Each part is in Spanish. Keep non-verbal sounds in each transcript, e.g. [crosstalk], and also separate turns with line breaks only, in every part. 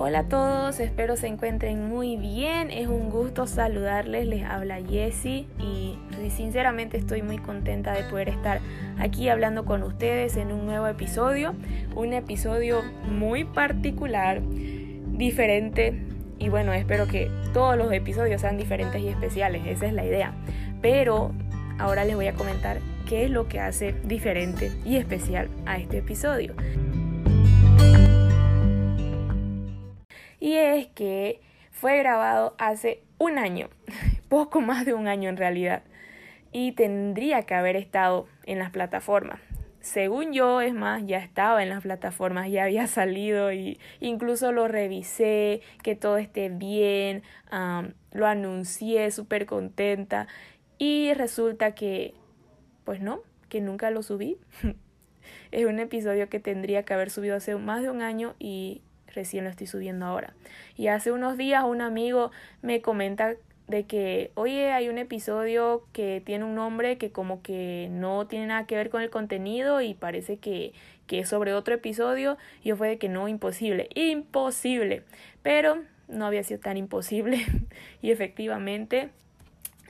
Hola a todos, espero se encuentren muy bien. Es un gusto saludarles. Les habla Jessie y sinceramente estoy muy contenta de poder estar aquí hablando con ustedes en un nuevo episodio. Un episodio muy particular, diferente y bueno, espero que todos los episodios sean diferentes y especiales. Esa es la idea. Pero ahora les voy a comentar qué es lo que hace diferente y especial a este episodio. Y es que fue grabado hace un año, [laughs] poco más de un año en realidad, y tendría que haber estado en las plataformas. Según yo, es más, ya estaba en las plataformas, ya había [laughs] salido y incluso lo revisé, que todo esté bien, lo anuncié súper contenta y resulta que, pues no, que nunca lo subí. [laughs] es un episodio que tendría que haber subido hace más de un año y recién lo estoy subiendo ahora. Y hace unos días un amigo me comenta de que, oye, hay un episodio que tiene un nombre que como que no tiene nada que ver con el contenido y parece que, que es sobre otro episodio. Yo fue de que no, imposible, imposible. Pero no había sido tan imposible [laughs] y efectivamente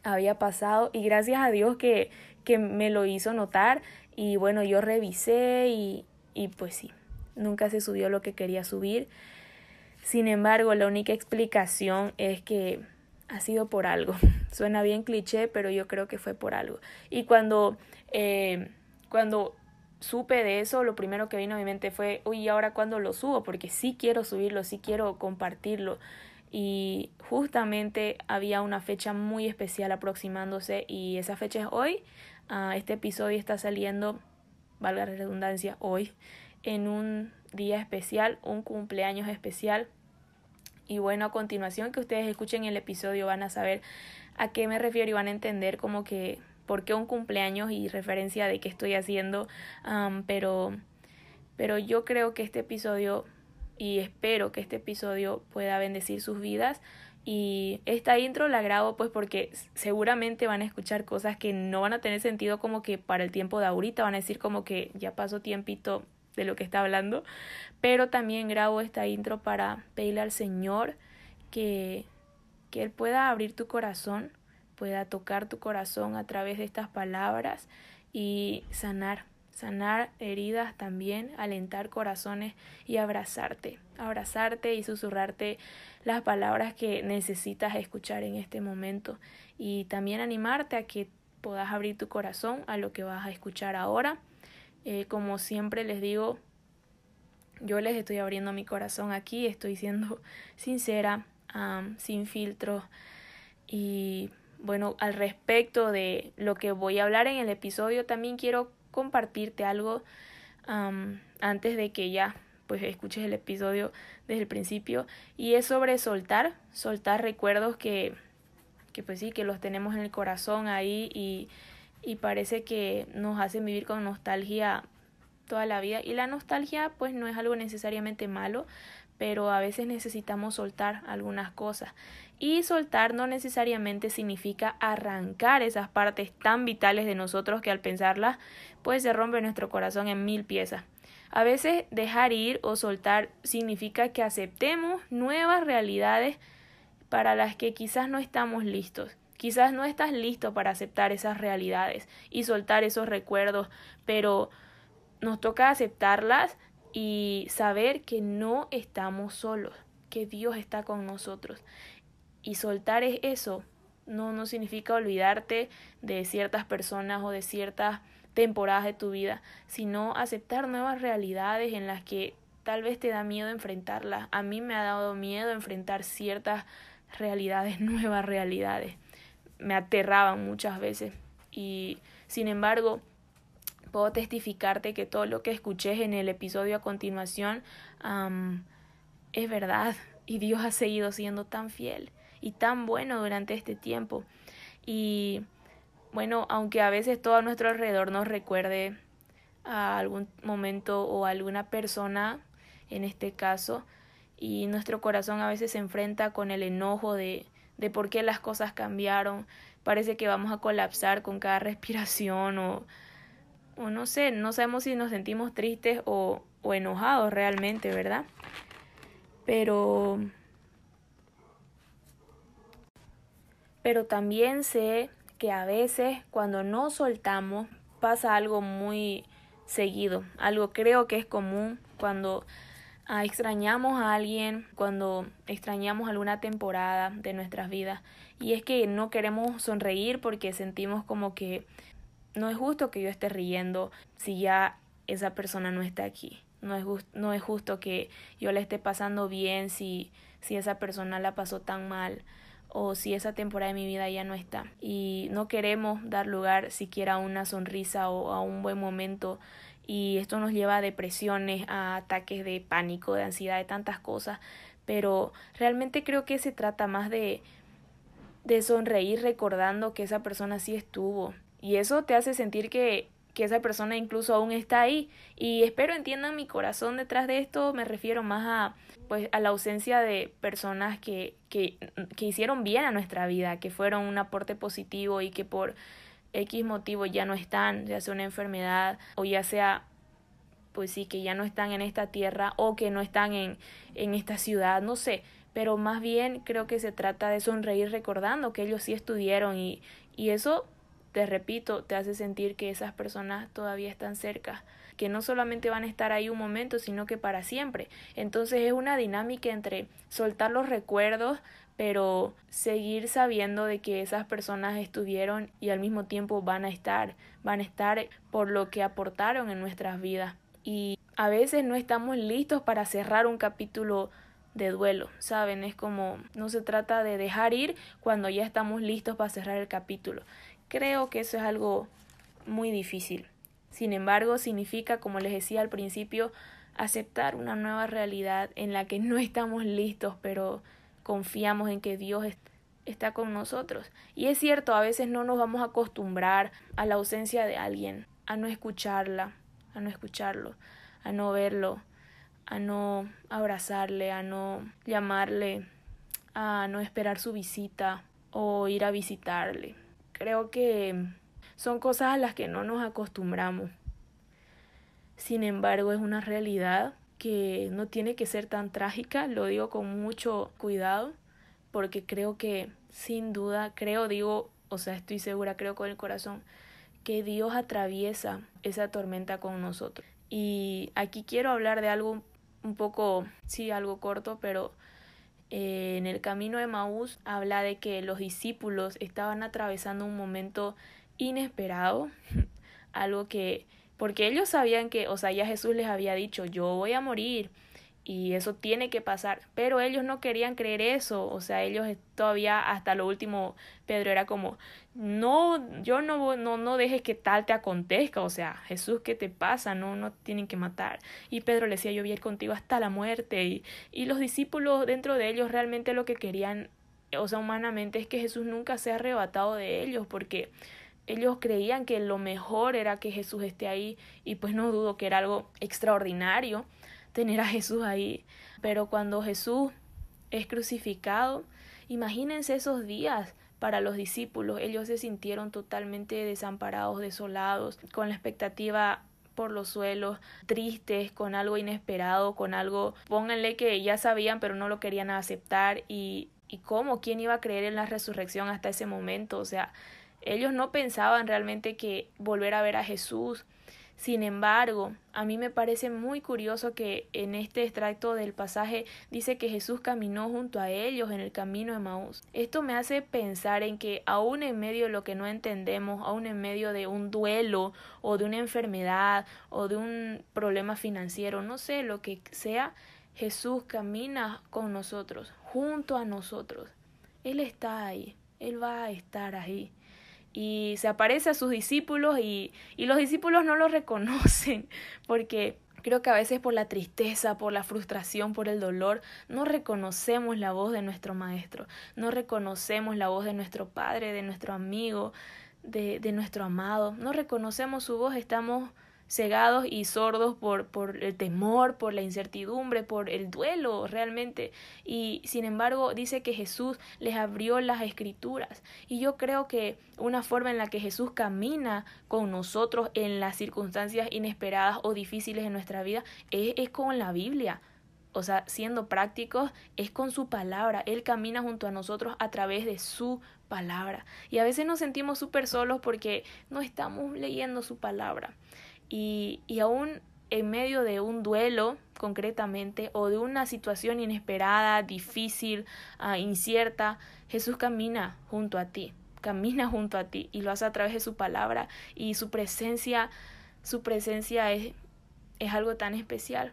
había pasado y gracias a Dios que, que me lo hizo notar y bueno, yo revisé y, y pues sí, nunca se subió lo que quería subir. Sin embargo, la única explicación es que ha sido por algo. [laughs] Suena bien cliché, pero yo creo que fue por algo. Y cuando, eh, cuando supe de eso, lo primero que vino a mi mente fue, uy, ¿y ahora cuándo lo subo? Porque sí quiero subirlo, sí quiero compartirlo. Y justamente había una fecha muy especial aproximándose y esa fecha es hoy. Ah, este episodio está saliendo, valga la redundancia, hoy en un día especial, un cumpleaños especial. Y bueno, a continuación que ustedes escuchen el episodio van a saber a qué me refiero y van a entender como que por qué un cumpleaños y referencia de qué estoy haciendo. pero, pero yo creo que este episodio y espero que este episodio pueda bendecir sus vidas. Y esta intro la grabo pues porque seguramente van a escuchar cosas que no van a tener sentido como que para el tiempo de ahorita, van a decir como que ya pasó tiempito de lo que está hablando, pero también grabo esta intro para pedirle al Señor que, que Él pueda abrir tu corazón, pueda tocar tu corazón a través de estas palabras y sanar, sanar heridas también, alentar corazones y abrazarte, abrazarte y susurrarte las palabras que necesitas escuchar en este momento. Y también animarte a que puedas abrir tu corazón a lo que vas a escuchar ahora eh, como siempre les digo, yo les estoy abriendo mi corazón aquí, estoy siendo [laughs] sincera, sin filtro. Y bueno, al respecto de lo que voy a hablar en el episodio, también quiero compartirte algo antes de que ya pues escuches el episodio desde el principio y es sobre soltar, soltar recuerdos que, que pues sí, que los tenemos en el corazón ahí y y parece que nos hace vivir con nostalgia toda la vida. Y la nostalgia pues no es algo necesariamente malo, pero a veces necesitamos soltar algunas cosas. Y soltar no necesariamente significa arrancar esas partes tan vitales de nosotros que al pensarlas pues se rompe nuestro corazón en mil piezas. A veces dejar ir o soltar significa que aceptemos nuevas realidades para las que quizás no estamos listos. Quizás no estás listo para aceptar esas realidades y soltar esos recuerdos, pero nos toca aceptarlas y saber que no estamos solos, que Dios está con nosotros. Y soltar es eso, no, no significa olvidarte de ciertas personas o de ciertas temporadas de tu vida, sino aceptar nuevas realidades en las que tal vez te da miedo enfrentarlas. A mí me ha dado miedo enfrentar ciertas realidades, [laughs] nuevas realidades me aterraban muchas veces. Y sin embargo, puedo testificarte que todo lo que escuché en el episodio a continuación es verdad. Y Dios ha seguido siendo tan fiel y tan bueno durante este tiempo. Y bueno, aunque a veces todo a nuestro alrededor nos recuerde a algún momento o a alguna persona, en este caso, y nuestro corazón a veces se enfrenta con el enojo de, de por qué las cosas cambiaron. Parece que vamos a colapsar con cada [laughs] respiración o, o no sé, no sabemos si nos sentimos tristes o, o enojados realmente, ¿verdad? Pero pero también sé que a veces cuando no soltamos pasa algo muy seguido, algo creo que es común cuando extrañamos a alguien, cuando extrañamos alguna temporada de nuestras vidas y es que no queremos sonreír porque sentimos como que no es justo que yo esté riendo si ya esa persona no está aquí. No es, no es justo que yo le esté pasando bien si, si esa persona la pasó tan mal o si esa temporada de mi vida ya no está. Y no queremos dar lugar siquiera a una sonrisa o a un buen momento y esto nos lleva a depresiones, a ataques de pánico, de ansiedad, de tantas cosas, pero realmente creo que se trata más de de sonreír recordando que esa persona sí estuvo. Y eso te hace sentir que que esa persona incluso aún está ahí. Y espero entiendan mi corazón detrás de esto. Me refiero más a pues a la ausencia de personas que, que, que hicieron bien a nuestra vida que fueron un aporte positivo y que por X motivo ya no están ya sea una enfermedad o ya sea pues sí que ya no están en esta tierra o que no están en en esta ciudad no sé pero más bien creo que se trata de sonreír recordando que ellos sí estuvieron y, y eso te repito, te hace sentir que esas personas todavía están cerca, que no solamente van a estar ahí un momento, sino que para siempre. Entonces es una dinámica entre soltar los recuerdos, pero seguir sabiendo de que esas personas estuvieron y al mismo tiempo van a estar, van a estar por lo que aportaron en nuestras vidas. Y a veces no estamos listos para cerrar un capítulo de duelo, ¿saben? Es como no se trata de dejar ir cuando ya estamos listos para cerrar el capítulo. Creo que eso es algo muy difícil. Sin embargo, significa, como les decía al principio, aceptar una nueva realidad en la que no estamos listos, pero confiamos en que Dios está con nosotros. Y es cierto, a veces no nos vamos a acostumbrar a la ausencia de alguien, a no escucharla, a no escucharlo, a no verlo, a no abrazarle, a no llamarle, a no esperar su visita o ir a visitarle. Creo que son cosas a las que no nos acostumbramos. Sin embargo, es una realidad que no tiene que ser tan trágica, lo digo con mucho cuidado, porque creo que sin duda, creo, digo, o sea, estoy segura, creo con el corazón, que Dios atraviesa esa tormenta con nosotros. Y aquí quiero hablar de algo un poco, sí, algo corto, pero eh, en el camino de Maús habla de que los discípulos estaban atravesando un momento inesperado, [laughs] algo que, porque ellos sabían que, o sea, ya Jesús les había dicho, yo voy a morir, y eso tiene que pasar. Pero ellos no querían creer eso, o sea, ellos todavía hasta lo último, Pedro era como, no, yo no, no, no dejes que tal te acontezca, o sea, Jesús, ¿qué te pasa? No, no tienen que matar. Y Pedro le decía, yo voy a ir contigo hasta la muerte. Y, y los discípulos dentro de ellos realmente lo que querían, o sea, humanamente es que Jesús nunca sea arrebatado de ellos, porque ellos creían que lo mejor era que Jesús esté ahí y pues no dudo que era algo extraordinario tener a Jesús ahí. Pero cuando Jesús es crucificado, imagínense esos días para los discípulos. Ellos se sintieron totalmente desamparados, desolados, con la expectativa por los suelos, tristes, con algo inesperado, con algo, pónganle que ya sabían pero no lo querían aceptar y, y cómo, quién iba a creer en la resurrección hasta ese momento, o sea, ellos no pensaban realmente que volver a ver a Jesús sin embargo, a mí me parece muy curioso que en este extracto del pasaje dice que Jesús caminó junto a ellos en el camino de Maús. Esto me hace pensar en que aún en medio de lo que no entendemos, aún en medio de un duelo o de una enfermedad o de un problema financiero, no sé lo que sea, Jesús camina con nosotros, junto a nosotros. Él está ahí, Él va a estar ahí y se aparece a sus discípulos y, y los discípulos no lo reconocen [laughs] porque Creo que a veces por la tristeza, por la frustración, por el dolor, no reconocemos la voz de nuestro Maestro, no reconocemos la voz de nuestro Padre, de nuestro amigo, de, de nuestro amado, no reconocemos su voz, estamos cegados y sordos por, por el temor, por la incertidumbre, por el duelo realmente. Y sin embargo dice que Jesús les abrió las escrituras. Y yo creo que una forma en la que Jesús camina con nosotros en las circunstancias inesperadas o difíciles de nuestra vida es, es con la Biblia. o sea, siendo prácticos, es con su palabra. Él camina junto a nosotros a través de su palabra. Y a veces nos sentimos súper solos porque no estamos leyendo su palabra. Y, y aún en medio de un duelo, concretamente, o de una situación inesperada, difícil, uh, incierta, Jesús camina junto a ti, camina junto a ti y lo hace a través de su palabra y su presencia, su presencia es, es algo tan especial.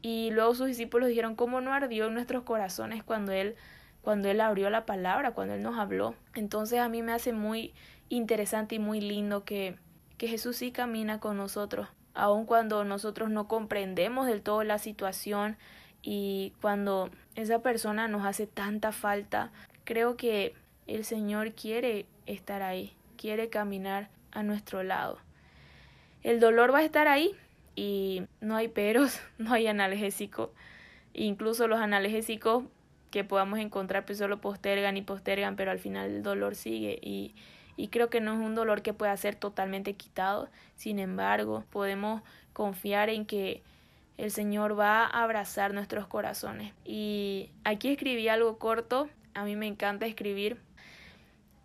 Y luego sus discípulos dijeron, ¿cómo no ardió en nuestros corazones cuando Él, cuando Él abrió la palabra, cuando Él nos habló? Entonces a mí me hace muy interesante y muy lindo que, que Jesús sí camina con nosotros, aun cuando nosotros no comprendemos del todo la situación y cuando esa persona nos hace tanta falta, creo que el Señor quiere estar ahí, quiere caminar a nuestro lado. El dolor va a estar ahí, y no hay peros, [laughs] no hay analgésico. Incluso los analgésicos que podamos encontrar pues solo postergan y postergan, pero al final el dolor sigue y, y creo que no es un dolor que pueda ser totalmente quitado. Sin embargo, podemos confiar en que el Señor va a abrazar nuestros corazones. Y aquí escribí algo corto, a mí me encanta escribir.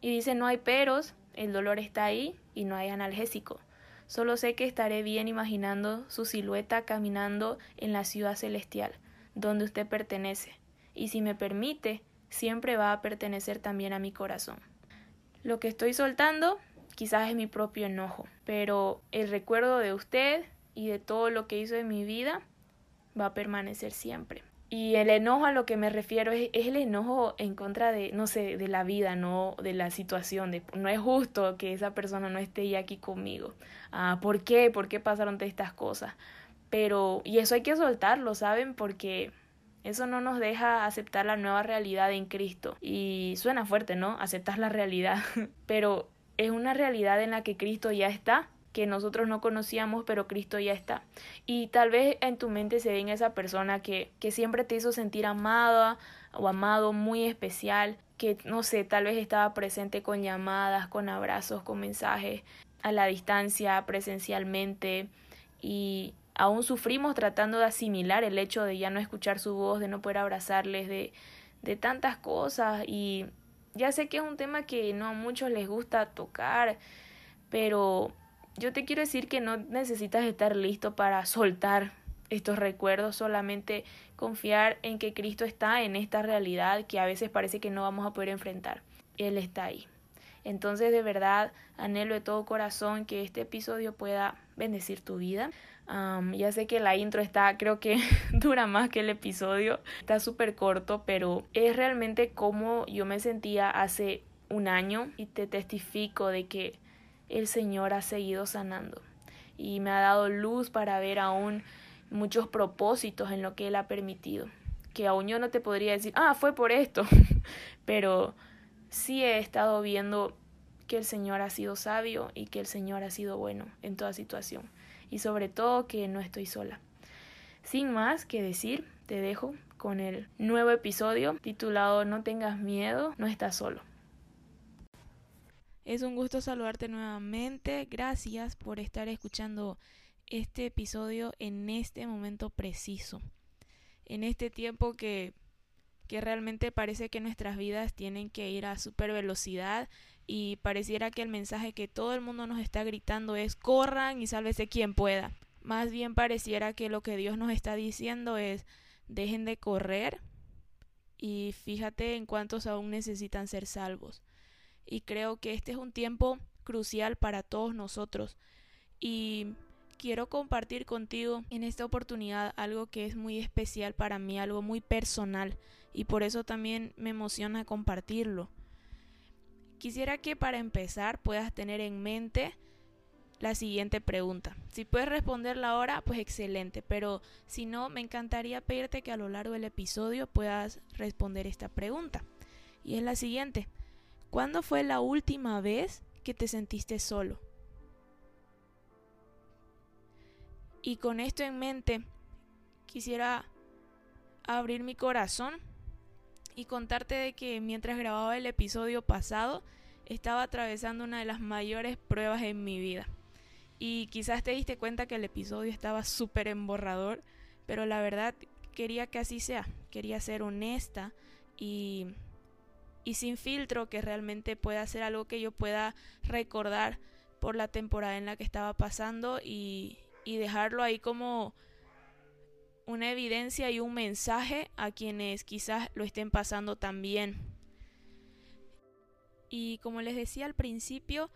Y dice, no hay peros, el dolor está ahí y no hay analgésico. Solo sé que estaré bien imaginando su silueta caminando en la ciudad celestial, donde usted pertenece, y si me permite, siempre va a pertenecer también a mi corazón. Lo que estoy soltando quizás es mi propio enojo, pero el recuerdo de usted y de todo lo que hizo en mi vida va a permanecer siempre. Y el enojo a lo que me refiero es, el enojo en contra de, no sé, de la vida, no de la situación. De, no es justo que esa persona no esté ya aquí conmigo. Ah, ¿Por qué? ¿Por qué pasaron todas estas cosas? Pero, y eso hay que soltarlo, ¿saben? Porque eso no nos deja aceptar la nueva realidad en Cristo. Y suena fuerte, ¿no? Aceptar la realidad. [laughs] Pero es una realidad en la que Cristo ya está que nosotros no conocíamos, pero Cristo ya está. Y tal vez en tu mente se venga esa persona que, que siempre te hizo sentir amada o amado, muy especial, que no sé, tal vez estaba presente con llamadas, con abrazos, con mensajes, a la distancia, presencialmente, y aún sufrimos tratando de asimilar el hecho de ya no escuchar su voz, de no poder abrazarles, de, de tantas cosas, y ya sé que es un tema que no a muchos les gusta tocar, pero yo te quiero decir que no necesitas estar listo para soltar estos recuerdos, solamente confiar en que Cristo está en esta realidad que a veces parece que no vamos a poder enfrentar. Él está ahí. Entonces de verdad anhelo de todo corazón que este episodio pueda bendecir tu vida. Ya sé que la intro está, creo que [laughs] dura más que el episodio, está súper corto, pero es realmente como yo me sentía hace un año y te testifico de que el Señor ha seguido sanando y me ha dado luz para ver aún muchos propósitos en lo que Él ha permitido. Que aún yo no te podría decir, ah, fue por esto, [laughs] pero sí he estado viendo que el Señor ha sido sabio y que el Señor ha sido bueno en toda situación y sobre todo que no estoy sola. Sin más que decir, te dejo con el nuevo episodio titulado No tengas miedo, no estás solo. Es un gusto saludarte nuevamente. Gracias por estar escuchando este episodio en este momento preciso. En este tiempo que, que realmente parece que nuestras vidas tienen que ir a super velocidad y pareciera que el mensaje que todo el mundo nos está gritando es corran y sálvese quien pueda. Más bien pareciera que lo que Dios nos está diciendo es dejen de correr y fíjate en cuántos aún necesitan ser salvos y creo que este es un tiempo crucial para todos nosotros y quiero compartir contigo en esta oportunidad algo que es muy especial para mí, algo muy personal y por eso también me emociona compartirlo. Quisiera que para empezar puedas tener en mente la siguiente pregunta. Si puedes responderla ahora, pues excelente, pero si no, me encantaría pedirte que a lo largo del episodio puedas responder esta pregunta. Y es la siguiente. ¿Cuándo fue la última vez que te sentiste solo? Y con esto en mente, quisiera abrir mi corazón y contarte de que mientras grababa el episodio pasado, estaba atravesando una de las mayores pruebas en mi vida. Y quizás te diste cuenta que el episodio estaba súper emborrador, pero la verdad quería que así sea, quería ser honesta y, y sin filtro, que realmente pueda ser algo que yo pueda recordar por la temporada en la que estaba pasando y, y dejarlo ahí como una evidencia y un mensaje a quienes quizás lo estén pasando también. Y como les decía al principio,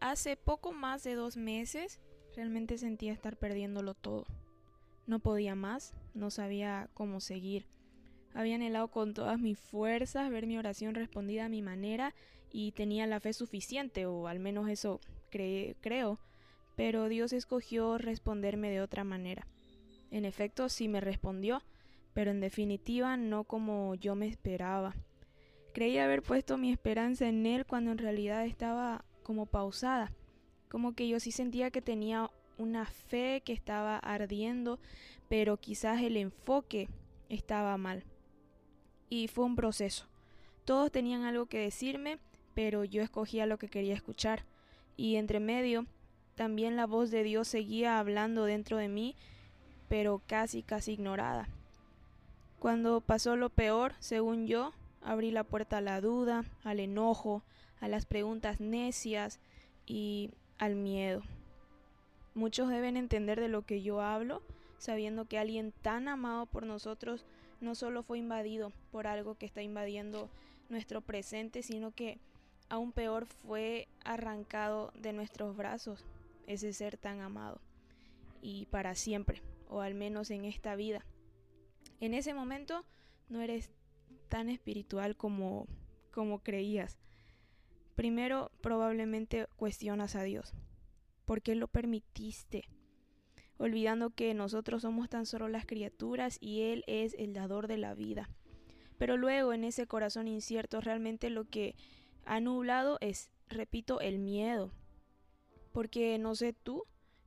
hace poco más de dos meses realmente sentía estar perdiéndolo todo. No podía más, no sabía cómo seguir. Había anhelado con todas mis fuerzas ver mi oración respondida a mi manera y tenía la fe suficiente, o al menos eso creo, pero Dios escogió responderme de otra manera. En efecto, sí me respondió, pero en definitiva no como yo me esperaba. Creí haber puesto mi esperanza en Él cuando en realidad estaba como pausada, como que yo sí sentía que tenía una fe que estaba ardiendo, pero quizás el enfoque estaba mal. Y fue un proceso. Todos tenían algo que decirme, pero yo escogía lo que quería escuchar. Y entre medio, también la voz de Dios seguía hablando dentro de mí, pero casi, casi ignorada. Cuando pasó lo peor, según yo, abrí la puerta a la duda, al enojo, a las preguntas necias y al miedo. Muchos deben entender de lo que yo hablo, sabiendo que alguien tan amado por nosotros no solo fue invadido por algo que está invadiendo nuestro presente, sino que aún peor fue arrancado de nuestros brazos ese ser tan amado y para siempre, o al menos en esta vida. En ese momento no eres tan espiritual como como creías. Primero probablemente cuestionas a Dios. ¿Por qué lo permitiste? Olvidando que nosotros somos tan solo las criaturas y Él es el dador de la vida. Pero luego en ese corazón incierto realmente lo que ha nublado es, repito, el miedo. Porque no sé tú,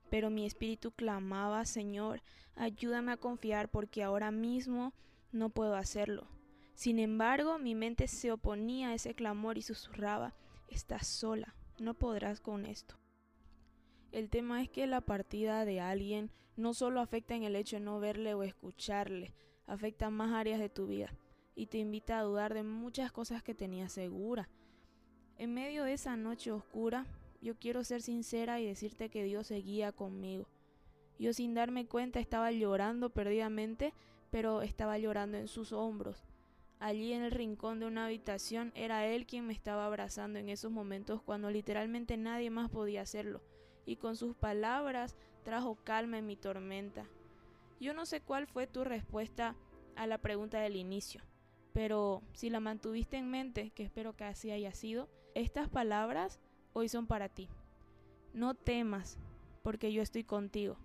pero mi espíritu clamaba, Señor, ayúdame a confiar porque ahora mismo no puedo hacerlo. Sin embargo, mi mente se oponía a ese clamor y susurraba, estás sola, no podrás con esto. El tema es que la partida de alguien no solo afecta en el hecho de no verle o escucharle, afecta más áreas de tu vida y te invita a dudar de muchas cosas que tenías segura. En medio de esa noche oscura, yo quiero ser sincera y decirte que Dios seguía conmigo. Yo sin darme cuenta estaba llorando perdidamente, pero estaba llorando en sus hombros. Allí en el rincón de una habitación era Él quien me estaba abrazando en esos momentos cuando literalmente nadie más podía hacerlo y con sus palabras trajo calma en mi tormenta. Yo no sé cuál fue tu respuesta a la pregunta del inicio, pero si la mantuviste en mente, que espero que así haya sido, estas palabras hoy son para ti. No temas, porque yo estoy contigo.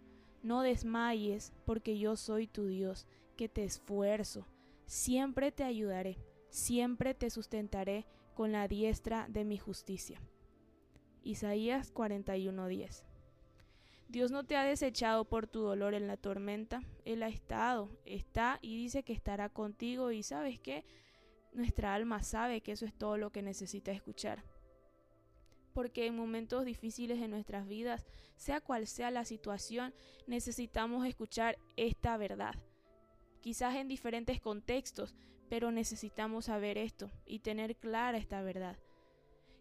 No desmayes, porque yo soy tu Dios, que te esfuerzo. Siempre te ayudaré, siempre te sustentaré con la diestra de mi justicia. Isaías 41:10. Dios no te ha desechado por tu dolor en la tormenta, Él ha estado, está y dice que estará contigo y sabes que nuestra alma sabe que eso es todo lo que necesita escuchar. Porque en momentos difíciles de nuestras vidas, sea cual sea la situación, necesitamos escuchar esta verdad. Quizás en diferentes contextos, pero necesitamos saber esto y tener clara esta verdad.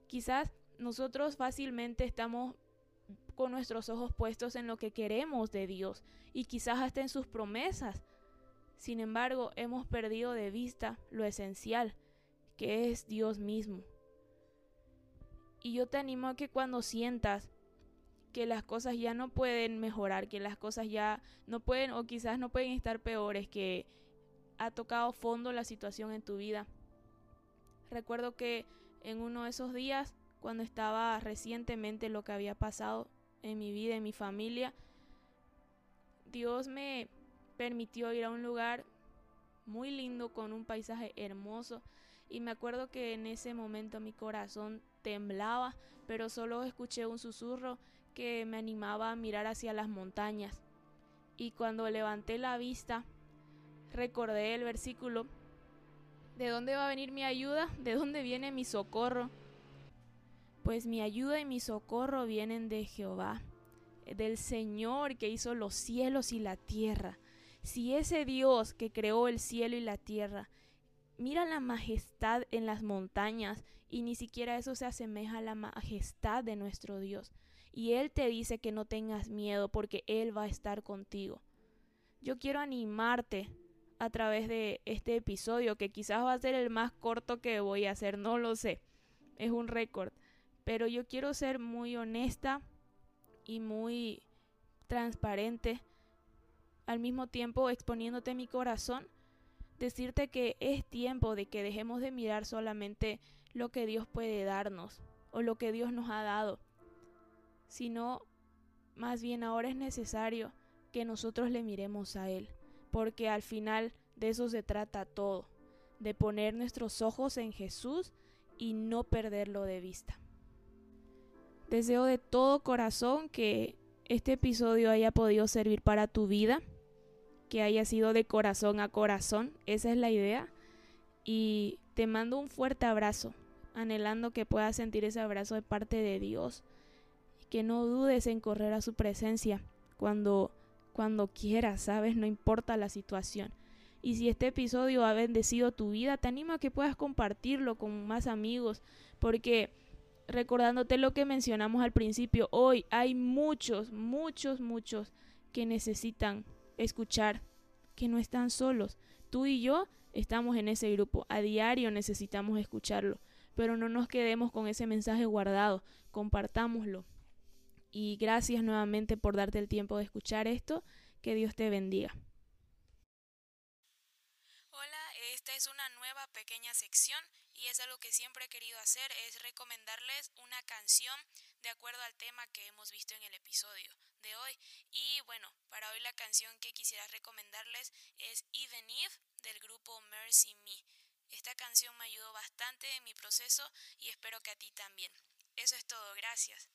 Quizás nosotros fácilmente estamos con nuestros ojos puestos en lo que queremos de Dios y quizás hasta en sus promesas. Sin embargo, hemos perdido de vista lo esencial, que es Dios mismo. Y yo te animo a que cuando sientas que las cosas ya no pueden mejorar, que las cosas ya no pueden o quizás no pueden estar peores, que ha tocado fondo la situación en tu vida. Recuerdo que en uno de esos días cuando estaba recientemente lo que había pasado en mi vida, en mi familia, Dios me permitió ir a un lugar muy lindo con un paisaje hermoso y me acuerdo que en ese momento mi corazón temblaba, pero solo escuché un susurro que me animaba a mirar hacia las montañas. Y cuando levanté la vista, recordé el versículo, ¿de dónde va a venir mi ayuda? ¿De dónde viene mi socorro? pues mi ayuda y mi socorro vienen de Jehová, del Señor que hizo los cielos y la tierra. si ese Dios que creó el cielo y la tierra, mira la majestad en las montañas y ni siquiera eso se asemeja a la majestad de nuestro Dios. Y Él te dice que no tengas miedo porque Él va a estar contigo. Yo quiero animarte a través de este episodio, que quizás va a ser el más corto que voy a hacer, no lo sé, es un récord, pero yo quiero ser muy honesta y muy transparente, al mismo tiempo exponiéndote mi corazón, decirte que es tiempo de que dejemos de mirar solamente lo que Dios puede darnos o lo que Dios nos ha dado, sino más bien ahora es necesario que nosotros le miremos a Él porque al final de eso se trata todo, de poner nuestros ojos en Jesús y no perderlo de vista. Deseo de todo corazón que este episodio haya podido servir para tu vida, que haya sido de corazón a corazón, esa es la idea, y te mando un fuerte abrazo, anhelando que puedas sentir ese abrazo de parte de Dios, y que no dudes en correr a su presencia cuando cuando quieras, ¿sabes? No importa la situación. Y si este episodio ha bendecido tu vida, te animo a que puedas compartirlo con más amigos, porque recordándote lo que mencionamos al principio, hoy hay muchos, muchos, muchos que necesitan escuchar, que no están solos. Tú y yo estamos en ese grupo, a diario necesitamos escucharlo, pero no nos quedemos con ese mensaje guardado, compartámoslo y gracias nuevamente por darte el tiempo de escuchar esto. Que Dios te bendiga.
Hola, esta es una nueva pequeña sección y es algo que siempre he querido hacer, es recomendarles una canción de acuerdo al tema que hemos visto en el episodio de hoy. Y bueno, para hoy la canción que quisiera recomendarles es Even If del grupo Mercy Me. Esta canción me ayudó bastante en mi proceso y espero que a ti también. Eso es todo, gracias.